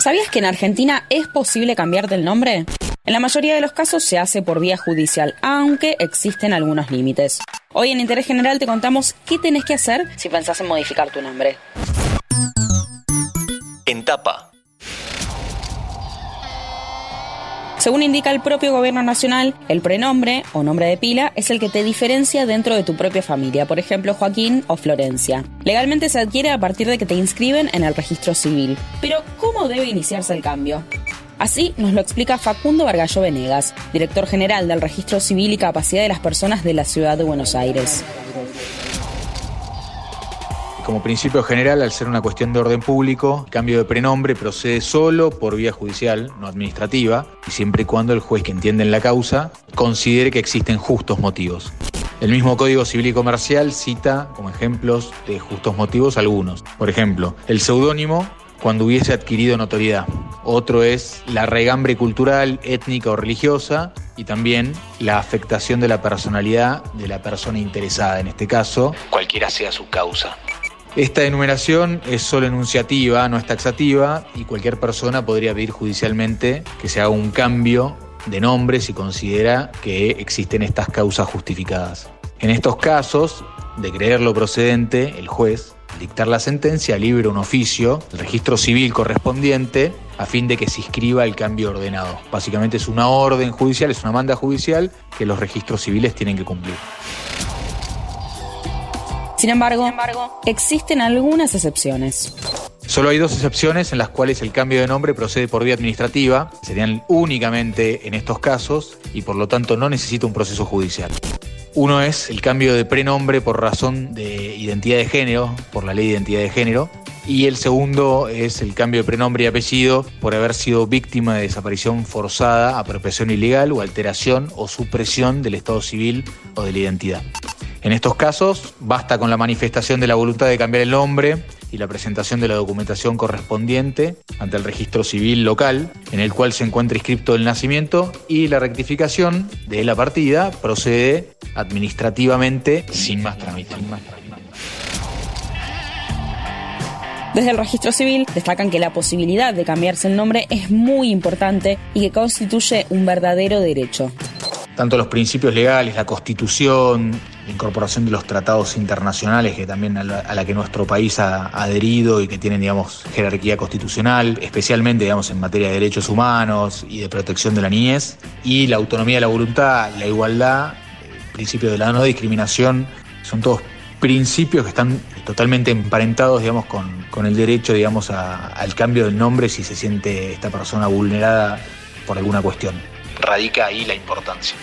¿Sabías que en Argentina es posible cambiarte el nombre? En la mayoría de los casos se hace por vía judicial, aunque existen algunos límites. Hoy en Interés General te contamos qué tenés que hacer si pensás en modificar tu nombre. En tapa. Según indica el propio gobierno nacional, el prenombre o nombre de pila es el que te diferencia dentro de tu propia familia, por ejemplo Joaquín o Florencia. Legalmente se adquiere a partir de que te inscriben en el registro civil. Pero, ¿cómo debe iniciarse el cambio? Así nos lo explica Facundo Vargallo Venegas, director general del Registro Civil y Capacidad de las Personas de la Ciudad de Buenos Aires. Como principio general, al ser una cuestión de orden público, el cambio de prenombre procede solo por vía judicial, no administrativa, y siempre y cuando el juez que entiende en la causa considere que existen justos motivos. El mismo Código Civil y Comercial cita como ejemplos de justos motivos algunos. Por ejemplo, el seudónimo cuando hubiese adquirido notoriedad. Otro es la regambre cultural, étnica o religiosa y también la afectación de la personalidad de la persona interesada, en este caso, cualquiera sea su causa. Esta enumeración es solo enunciativa, no es taxativa, y cualquier persona podría pedir judicialmente que se haga un cambio de nombre si considera que existen estas causas justificadas. En estos casos, de creerlo procedente, el juez, dictar la sentencia, libera un oficio, el registro civil correspondiente, a fin de que se inscriba el cambio ordenado. Básicamente es una orden judicial, es una manda judicial que los registros civiles tienen que cumplir. Sin embargo, existen algunas excepciones. Solo hay dos excepciones en las cuales el cambio de nombre procede por vía administrativa, serían únicamente en estos casos y por lo tanto no necesita un proceso judicial. Uno es el cambio de prenombre por razón de identidad de género, por la ley de identidad de género, y el segundo es el cambio de prenombre y apellido por haber sido víctima de desaparición forzada, apropiación ilegal o alteración o supresión del estado civil o de la identidad. En estos casos, basta con la manifestación de la voluntad de cambiar el nombre y la presentación de la documentación correspondiente ante el registro civil local, en el cual se encuentra inscripto el nacimiento, y la rectificación de la partida procede administrativamente sin más trámite. Desde el registro civil destacan que la posibilidad de cambiarse el nombre es muy importante y que constituye un verdadero derecho tanto los principios legales, la constitución, la incorporación de los tratados internacionales que también a la, que nuestro país ha, adherido y que tienen, digamos, jerarquía constitucional, especialmente, digamos, en materia de derechos humanos y de protección de la niñez, y la autonomía de la voluntad, la igualdad, el principio de la no discriminación, son todos principios que están totalmente emparentados, digamos, con, con el derecho, digamos, al cambio del nombre si se siente esta persona vulnerada por alguna cuestión. Radica ahí la importancia.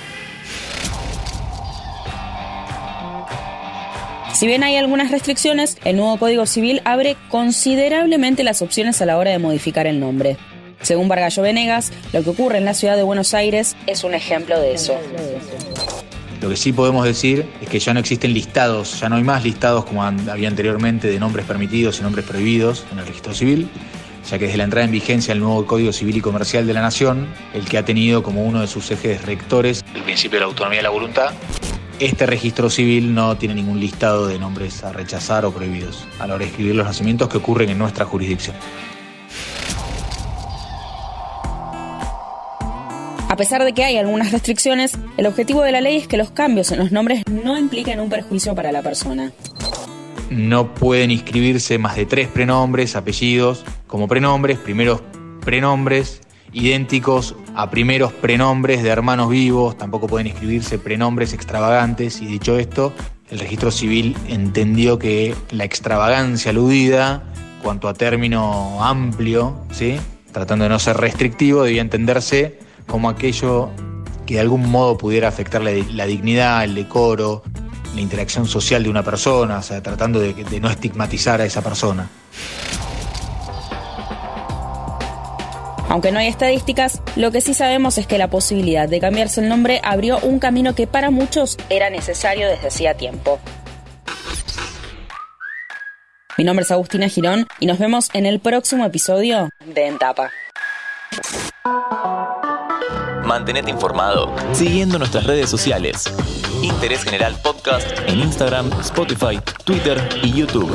Si bien hay algunas restricciones, el nuevo Código Civil abre considerablemente las opciones a la hora de modificar el nombre. Según Vargallo Venegas, lo que ocurre en la ciudad de Buenos Aires es un ejemplo de eso. Lo que sí podemos decir es que ya no existen listados, ya no hay más listados como había anteriormente de nombres permitidos y nombres prohibidos en el registro civil, ya que desde la entrada en vigencia del nuevo Código Civil y Comercial de la Nación, el que ha tenido como uno de sus ejes rectores el principio de la autonomía de la voluntad, este registro civil no tiene ningún listado de nombres a rechazar o prohibidos a la hora de escribir los nacimientos que ocurren en nuestra jurisdicción. A pesar de que hay algunas restricciones, el objetivo de la ley es que los cambios en los nombres no impliquen un perjuicio para la persona. No pueden inscribirse más de tres prenombres, apellidos, como prenombres, primeros prenombres idénticos a primeros prenombres de hermanos vivos, tampoco pueden escribirse prenombres extravagantes y dicho esto, el registro civil entendió que la extravagancia aludida, cuanto a término amplio, ¿sí? tratando de no ser restrictivo, debía entenderse como aquello que de algún modo pudiera afectar la, dignidad, el decoro, la interacción social de una persona, o sea, tratando de no estigmatizar a esa persona. Aunque no hay estadísticas, lo que sí sabemos es que la posibilidad de cambiarse el nombre abrió un camino que para muchos era necesario desde hacía tiempo. Mi nombre es Agustina Girón y nos vemos en el próximo episodio de Entapa. Mantenete informado siguiendo nuestras redes sociales. Interés General Podcast en Instagram, Spotify, Twitter y YouTube.